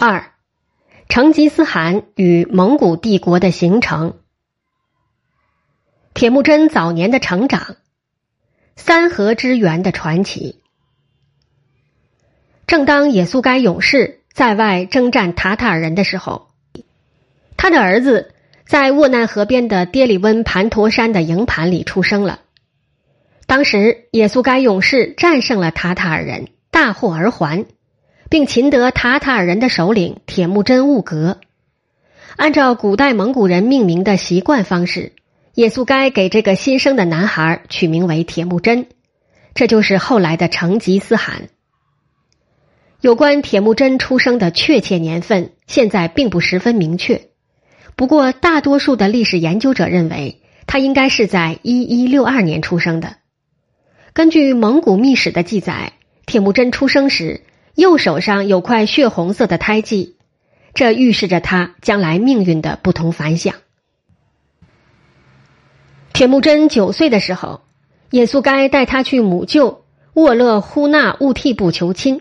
二，成吉思汗与蒙古帝国的形成。铁木真早年的成长，三河之源的传奇。正当也速该勇士在外征战塔塔尔人的时候，他的儿子在沃难河边的跌里温盘陀山的营盘里出生了。当时，也速该勇士战胜了塔塔尔人，大获而还。并擒得塔塔尔人的首领铁木真兀格，按照古代蒙古人命名的习惯方式，也速该给这个新生的男孩取名为铁木真，这就是后来的成吉思汗。有关铁木真出生的确切年份，现在并不十分明确，不过大多数的历史研究者认为，他应该是在一一六二年出生的。根据蒙古秘史的记载，铁木真出生时。右手上有块血红色的胎记，这预示着他将来命运的不同凡响。铁木真九岁的时候，也速该带他去母舅沃勒呼纳兀替部求亲，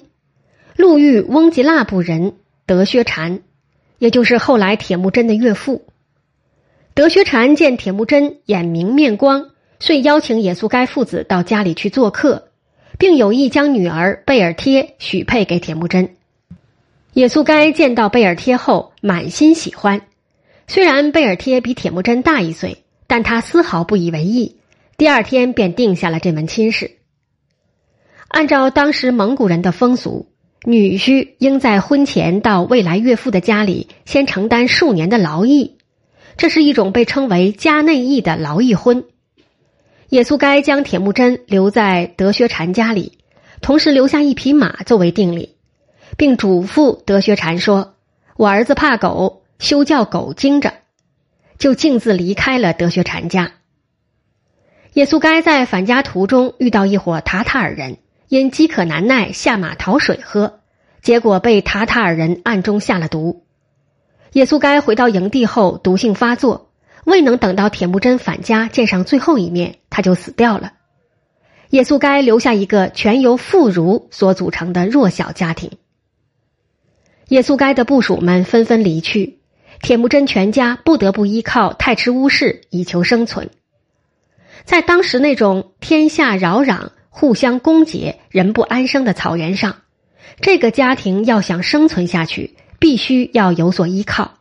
路遇翁吉腊部人德薛禅，也就是后来铁木真的岳父。德薛禅见铁木真眼明面光，遂邀请也速该父子到家里去做客。并有意将女儿贝尔贴许配给铁木真。也速该见到贝尔贴后，满心喜欢。虽然贝尔贴比铁木真大一岁，但他丝毫不以为意。第二天便定下了这门亲事。按照当时蒙古人的风俗，女婿应在婚前到未来岳父的家里先承担数年的劳役，这是一种被称为加内役的劳役婚。也速该将铁木真留在德薛禅家里，同时留下一匹马作为定礼，并嘱咐德薛禅说：“我儿子怕狗，休叫狗惊着。”就径自离开了德薛禅家。也速该在返家途中遇到一伙塔塔尔人，因饥渴难耐下马讨水喝，结果被塔塔尔人暗中下了毒。也速该回到营地后，毒性发作。未能等到铁木真返家见上最后一面，他就死掉了。也速该留下一个全由妇孺所组成的弱小家庭。也速该的部属们纷纷离去，铁木真全家不得不依靠太吃乌氏以求生存。在当时那种天下扰攘、互相攻讦、人不安生的草原上，这个家庭要想生存下去，必须要有所依靠。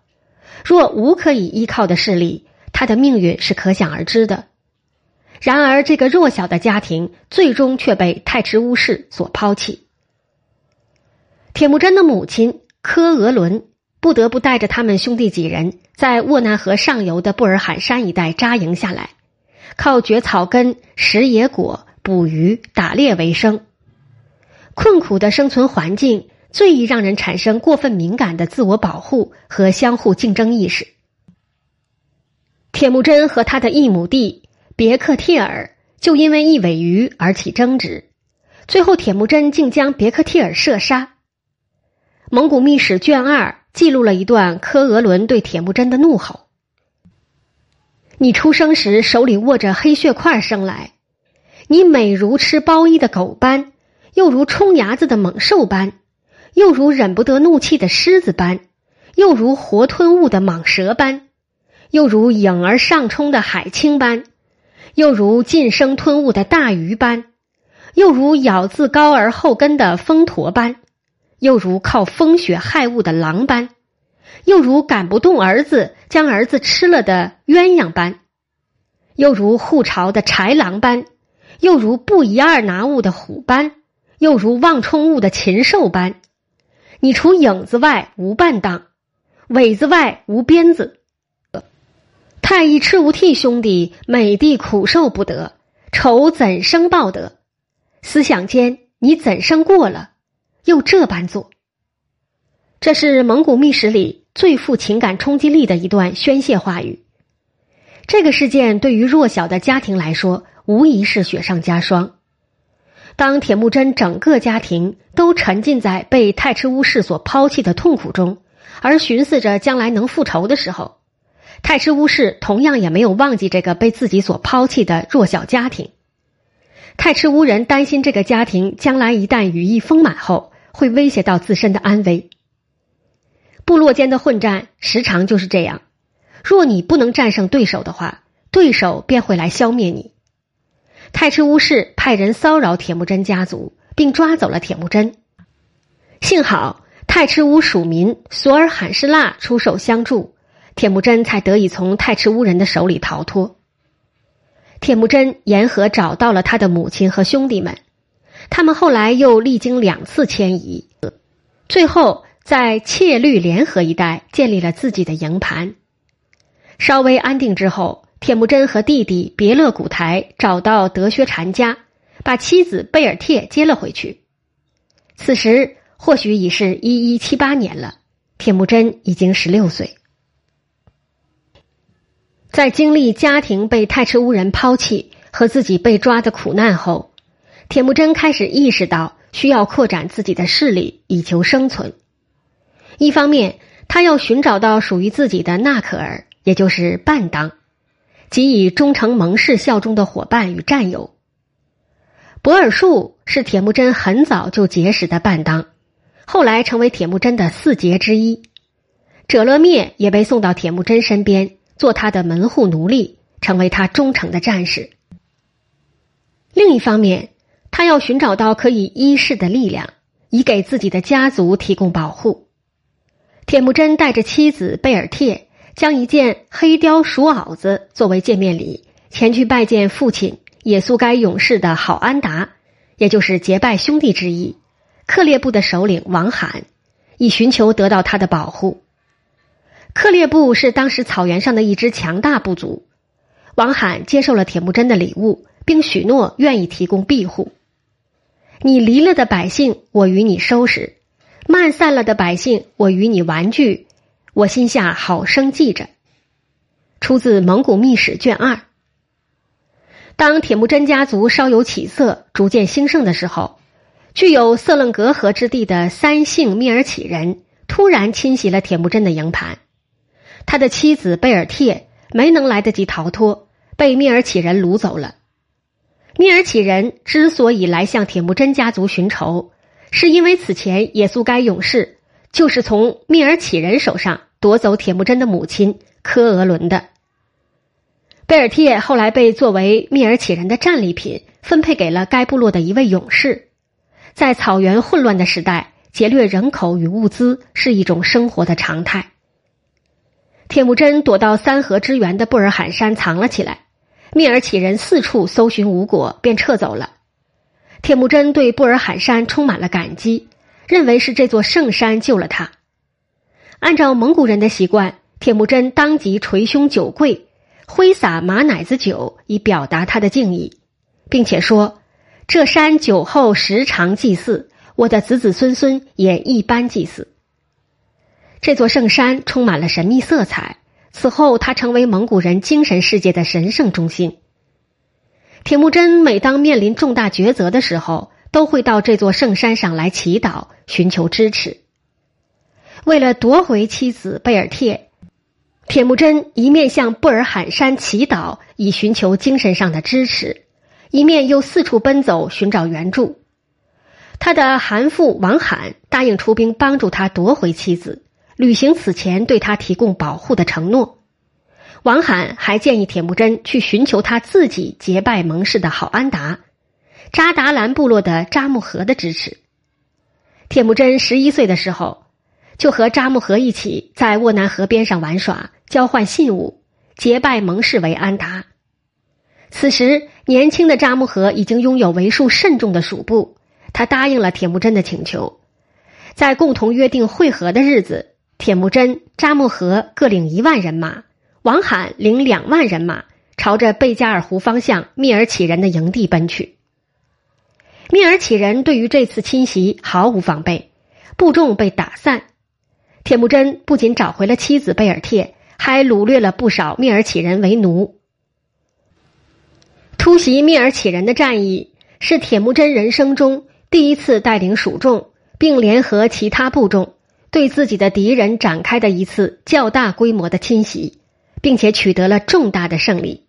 若无可以依靠的势力，他的命运是可想而知的。然而，这个弱小的家庭最终却被太迟乌氏所抛弃。铁木真的母亲科额伦不得不带着他们兄弟几人在沃难河上游的布尔罕山一带扎营下来，靠掘草根、拾野果、捕鱼、打猎为生。困苦的生存环境最易让人产生过分敏感的自我保护和相互竞争意识。铁木真和他的一亩地别克帖尔就因为一尾鱼而起争执，最后铁木真竟将别克帖尔射杀。蒙古秘史卷二记录了一段科额伦对铁木真的怒吼：“你出生时手里握着黑血块生来，你美如吃包衣的狗般，又如冲牙子的猛兽般，又如忍不得怒气的狮子般，又如活吞物的蟒蛇般。”又如影儿上冲的海青般，又如近生吞物的大鱼般，又如咬自高而后根的蜂驼般，又如靠风雪害物的狼般，又如赶不动儿子将儿子吃了的鸳鸯般，又如护巢的豺狼般，又如不一二拿物的虎般，又如望冲物的禽兽般。你除影子外无半当，尾子外无鞭子。太乙赤无替兄弟，美帝苦受不得，仇怎生报得？思想间，你怎生过了，又这般做？这是蒙古秘史里最富情感冲击力的一段宣泄话语。这个事件对于弱小的家庭来说，无疑是雪上加霜。当铁木真整个家庭都沉浸在被太赤乌氏所抛弃的痛苦中，而寻思着将来能复仇的时候。太赤乌氏同样也没有忘记这个被自己所抛弃的弱小家庭。太赤乌人担心这个家庭将来一旦羽翼丰满后，会威胁到自身的安危。部落间的混战时常就是这样。若你不能战胜对手的话，对手便会来消灭你。太赤乌氏派人骚扰铁木真家族，并抓走了铁木真。幸好太赤乌属民索尔罕士腊出手相助，铁木真才得以从太赤乌人的手里逃脱。铁木真沿河找到了他的母亲和兄弟们，他们后来又历经两次迁移，最后在切律联合一带建立了自己的营盘。稍微安定之后。铁木真和弟弟别勒古台找到德薛禅家，把妻子贝尔帖接了回去。此时或许已是一一七八年了，铁木真已经十六岁。在经历家庭被太赤乌人抛弃和自己被抓的苦难后，铁木真开始意识到需要扩展自己的势力以求生存。一方面，他要寻找到属于自己的纳可儿，也就是伴当。即以忠诚盟誓效忠的伙伴与战友。博尔术是铁木真很早就结识的伴当，后来成为铁木真的四杰之一。者勒灭也被送到铁木真身边，做他的门户奴隶，成为他忠诚的战士。另一方面，他要寻找到可以依恃的力量，以给自己的家族提供保护。铁木真带着妻子贝尔帖。将一件黑貂鼠袄子作为见面礼，前去拜见父亲也速该勇士的好安达，也就是结拜兄弟之一，克烈部的首领王罕，以寻求得到他的保护。克烈部是当时草原上的一支强大部族，王罕接受了铁木真的礼物，并许诺愿意提供庇护。你离了的百姓，我与你收拾；慢散了的百姓，我与你玩具。我心下好生记着，出自《蒙古秘史》卷二。当铁木真家族稍有起色、逐渐兴盛的时候，具有色楞格河之地的三姓蔑尔乞人突然侵袭了铁木真的营盘。他的妻子贝尔帖没能来得及逃脱，被蔑尔乞人掳走了。蔑尔乞人之所以来向铁木真家族寻仇，是因为此前也速该勇士就是从蔑尔乞人手上。夺走铁木真的母亲科俄伦的贝尔帖后来被作为蔑尔乞人的战利品分配给了该部落的一位勇士。在草原混乱的时代，劫掠人口与物资是一种生活的常态。铁木真躲到三河之源的布尔罕山藏了起来，蔑尔乞人四处搜寻无果，便撤走了。铁木真对布尔罕山充满了感激，认为是这座圣山救了他。按照蒙古人的习惯，铁木真当即捶胸九跪，挥洒马奶子酒，以表达他的敬意，并且说：“这山酒后时常祭祀，我的子子孙孙也一般祭祀。”这座圣山充满了神秘色彩。此后，它成为蒙古人精神世界的神圣中心。铁木真每当面临重大抉择的时候，都会到这座圣山上来祈祷，寻求支持。为了夺回妻子贝尔帖，铁木真一面向布尔罕山祈祷，以寻求精神上的支持，一面又四处奔走寻找援助。他的韩父王罕答应出兵帮助他夺回妻子，履行此前对他提供保护的承诺。王罕还建议铁木真去寻求他自己结拜盟誓的好安达、扎达兰部落的扎木合的支持。铁木真十一岁的时候。就和扎木合一起在沃南河边上玩耍，交换信物，结拜盟誓为安达。此时，年轻的扎木合已经拥有为数甚众的属部，他答应了铁木真的请求，在共同约定会合的日子，铁木真、扎木合各领一万人马，王罕领两万人马，朝着贝加尔湖方向蔑尔乞人的营地奔去。蔑尔乞人对于这次侵袭毫无防备，部众被打散。铁木真不仅找回了妻子贝尔帖，还掳掠了不少蔑尔乞人为奴。突袭蔑尔乞人的战役是铁木真人生中第一次带领属众，并联合其他部众对自己的敌人展开的一次较大规模的侵袭，并且取得了重大的胜利。